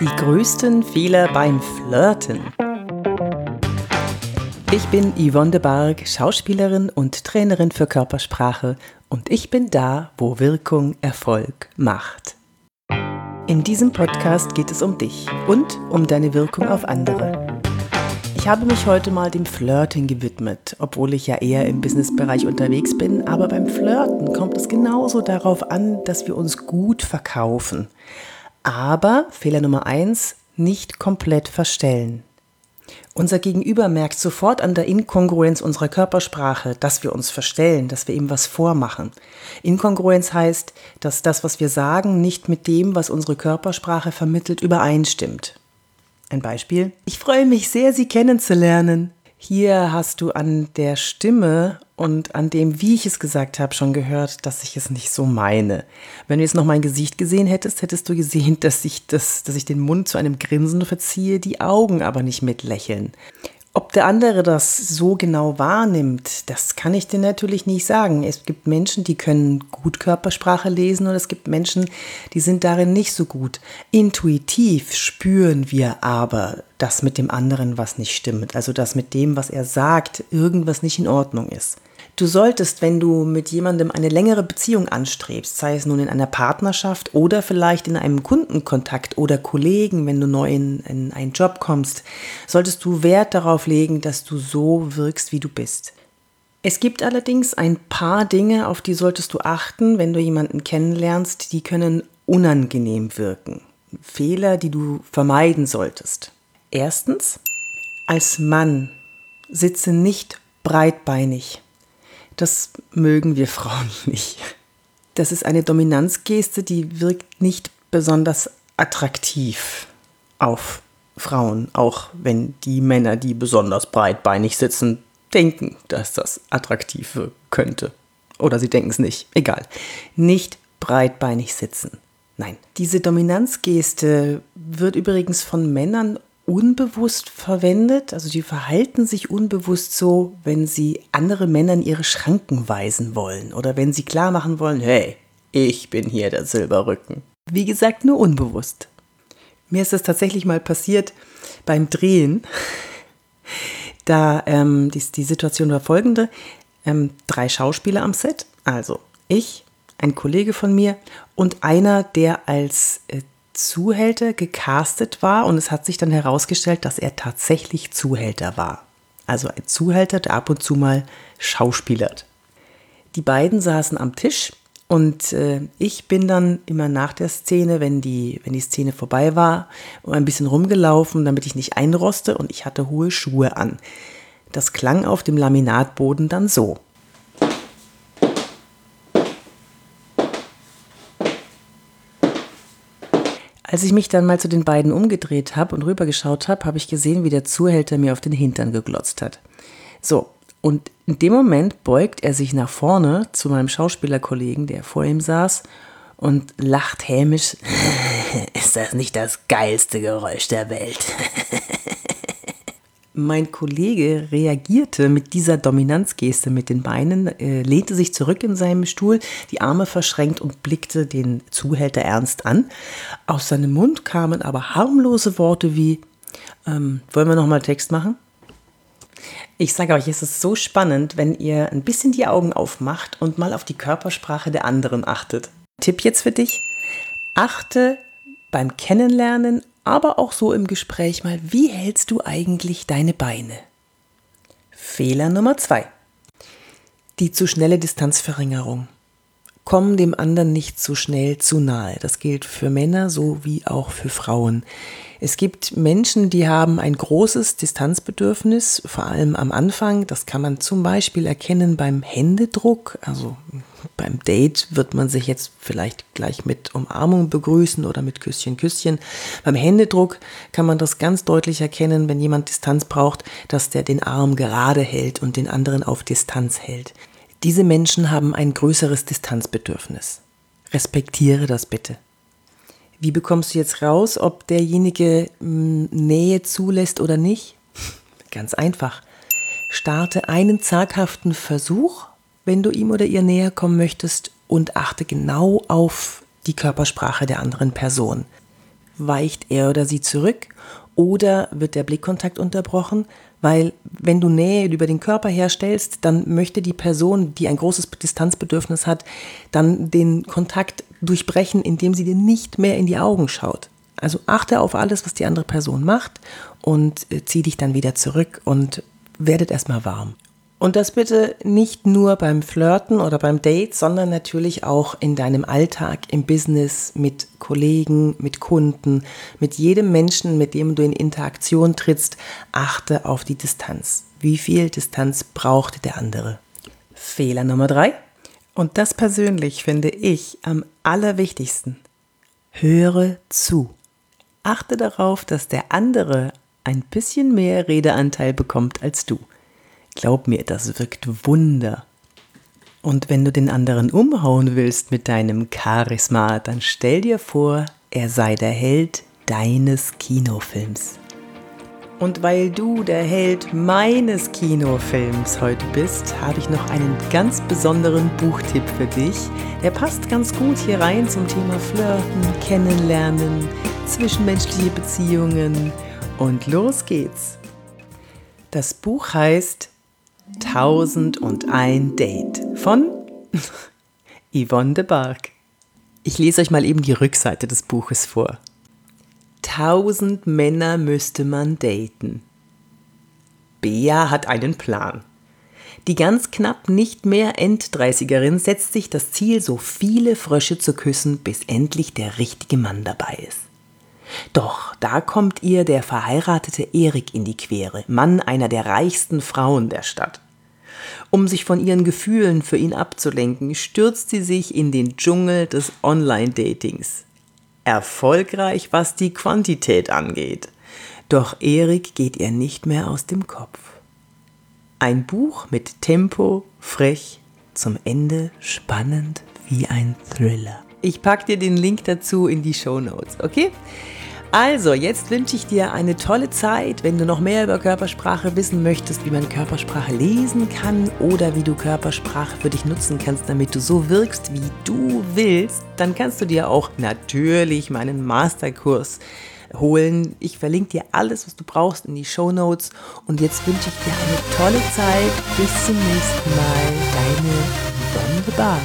Die größten Fehler beim Flirten. Ich bin Yvonne de Barg, Schauspielerin und Trainerin für Körpersprache und ich bin da, wo Wirkung Erfolg macht. In diesem Podcast geht es um dich und um deine Wirkung auf andere. Ich habe mich heute mal dem Flirting gewidmet, obwohl ich ja eher im Businessbereich unterwegs bin, aber beim Flirten kommt es genauso darauf an, dass wir uns gut verkaufen. Aber Fehler Nummer eins, nicht komplett verstellen. Unser Gegenüber merkt sofort an der Inkongruenz unserer Körpersprache, dass wir uns verstellen, dass wir ihm was vormachen. Inkongruenz heißt, dass das, was wir sagen, nicht mit dem, was unsere Körpersprache vermittelt, übereinstimmt. Ein Beispiel. Ich freue mich sehr, Sie kennenzulernen. Hier hast du an der Stimme und an dem, wie ich es gesagt habe, schon gehört, dass ich es nicht so meine. Wenn du jetzt noch mein Gesicht gesehen hättest, hättest du gesehen, dass ich, das, dass ich den Mund zu einem Grinsen verziehe, die Augen aber nicht mitlächeln. Ob der andere das so genau wahrnimmt, das kann ich dir natürlich nicht sagen. Es gibt Menschen, die können gut Körpersprache lesen und es gibt Menschen, die sind darin nicht so gut. Intuitiv spüren wir aber, dass mit dem anderen was nicht stimmt, also dass mit dem, was er sagt, irgendwas nicht in Ordnung ist. Du solltest, wenn du mit jemandem eine längere Beziehung anstrebst, sei es nun in einer Partnerschaft oder vielleicht in einem Kundenkontakt oder Kollegen, wenn du neu in, in einen Job kommst, solltest du Wert darauf legen, dass du so wirkst, wie du bist. Es gibt allerdings ein paar Dinge, auf die solltest du achten, wenn du jemanden kennenlernst, die können unangenehm wirken. Fehler, die du vermeiden solltest. Erstens, als Mann sitze nicht breitbeinig. Das mögen wir Frauen nicht. Das ist eine Dominanzgeste, die wirkt nicht besonders attraktiv auf Frauen, auch wenn die Männer, die besonders breitbeinig sitzen, denken, dass das attraktiv wirken könnte. Oder sie denken es nicht. Egal. Nicht breitbeinig sitzen. Nein. Diese Dominanzgeste wird übrigens von Männern unbewusst verwendet. Also die verhalten sich unbewusst so, wenn sie andere Männer in ihre Schranken weisen wollen oder wenn sie klar machen wollen, hey, ich bin hier der Silberrücken. Wie gesagt, nur unbewusst. Mir ist das tatsächlich mal passiert beim Drehen. Da ähm, die, die Situation war folgende. Ähm, drei Schauspieler am Set, also ich, ein Kollege von mir und einer, der als äh, Zuhälter gecastet war und es hat sich dann herausgestellt, dass er tatsächlich Zuhälter war. Also ein Zuhälter, der ab und zu mal schauspielert. Die beiden saßen am Tisch und äh, ich bin dann immer nach der Szene, wenn die, wenn die Szene vorbei war, ein bisschen rumgelaufen, damit ich nicht einroste und ich hatte hohe Schuhe an. Das klang auf dem Laminatboden dann so. Als ich mich dann mal zu den beiden umgedreht habe und rübergeschaut habe, habe ich gesehen, wie der Zuhälter mir auf den Hintern geglotzt hat. So, und in dem Moment beugt er sich nach vorne zu meinem Schauspielerkollegen, der vor ihm saß, und lacht hämisch. Ist das nicht das geilste Geräusch der Welt? Mein Kollege reagierte mit dieser Dominanzgeste mit den Beinen, äh, lehnte sich zurück in seinem Stuhl, die Arme verschränkt und blickte den Zuhälter ernst an. Aus seinem Mund kamen aber harmlose Worte wie, ähm, wollen wir nochmal Text machen? Ich sage euch, es ist so spannend, wenn ihr ein bisschen die Augen aufmacht und mal auf die Körpersprache der anderen achtet. Tipp jetzt für dich. Achte beim Kennenlernen aber auch so im Gespräch mal, wie hältst du eigentlich deine Beine? Fehler Nummer zwei. Die zu schnelle Distanzverringerung. Komm dem anderen nicht zu schnell zu nahe. Das gilt für Männer so wie auch für Frauen. Es gibt Menschen, die haben ein großes Distanzbedürfnis, vor allem am Anfang. Das kann man zum Beispiel erkennen beim Händedruck. Also beim Date wird man sich jetzt vielleicht gleich mit Umarmung begrüßen oder mit Küsschen, Küsschen. Beim Händedruck kann man das ganz deutlich erkennen, wenn jemand Distanz braucht, dass der den Arm gerade hält und den anderen auf Distanz hält. Diese Menschen haben ein größeres Distanzbedürfnis. Respektiere das bitte. Wie bekommst du jetzt raus, ob derjenige hm, Nähe zulässt oder nicht? Ganz einfach. Starte einen zaghaften Versuch, wenn du ihm oder ihr näher kommen möchtest und achte genau auf die Körpersprache der anderen Person. weicht er oder sie zurück oder wird der Blickkontakt unterbrochen, weil wenn du Nähe über den Körper herstellst, dann möchte die Person, die ein großes Distanzbedürfnis hat, dann den Kontakt durchbrechen, indem sie dir nicht mehr in die Augen schaut. Also achte auf alles, was die andere Person macht und äh, zieh dich dann wieder zurück und werdet erstmal warm. Und das bitte nicht nur beim Flirten oder beim Date, sondern natürlich auch in deinem Alltag, im Business, mit Kollegen, mit Kunden, mit jedem Menschen, mit dem du in Interaktion trittst. Achte auf die Distanz. Wie viel Distanz braucht der andere? Fehler Nummer drei. Und das persönlich finde ich am allerwichtigsten. Höre zu. Achte darauf, dass der andere ein bisschen mehr Redeanteil bekommt als du. Glaub mir, das wirkt Wunder. Und wenn du den anderen umhauen willst mit deinem Charisma, dann stell dir vor, er sei der Held deines Kinofilms. Und weil du der Held meines Kinofilms heute bist, habe ich noch einen ganz besonderen Buchtipp für dich. Der passt ganz gut hier rein zum Thema Flirten, Kennenlernen, zwischenmenschliche Beziehungen. Und los geht's. Das Buch heißt 1001 Date von Yvonne de Barg. Ich lese euch mal eben die Rückseite des Buches vor. Tausend Männer müsste man daten. Bea hat einen Plan. Die ganz knapp nicht mehr Enddreißigerin setzt sich das Ziel, so viele Frösche zu küssen, bis endlich der richtige Mann dabei ist. Doch da kommt ihr der verheiratete Erik in die Quere, Mann einer der reichsten Frauen der Stadt. Um sich von ihren Gefühlen für ihn abzulenken, stürzt sie sich in den Dschungel des Online-Datings. Erfolgreich, was die Quantität angeht. Doch Erik geht ihr nicht mehr aus dem Kopf. Ein Buch mit Tempo, frech, zum Ende spannend wie ein Thriller. Ich packe dir den Link dazu in die Show Notes, okay? Also, jetzt wünsche ich dir eine tolle Zeit. Wenn du noch mehr über Körpersprache wissen möchtest, wie man Körpersprache lesen kann oder wie du Körpersprache für dich nutzen kannst, damit du so wirkst, wie du willst, dann kannst du dir auch natürlich meinen Masterkurs holen. Ich verlinke dir alles, was du brauchst in die Show Notes. Und jetzt wünsche ich dir eine tolle Zeit. Bis zum nächsten Mal. Deine Wunderbar.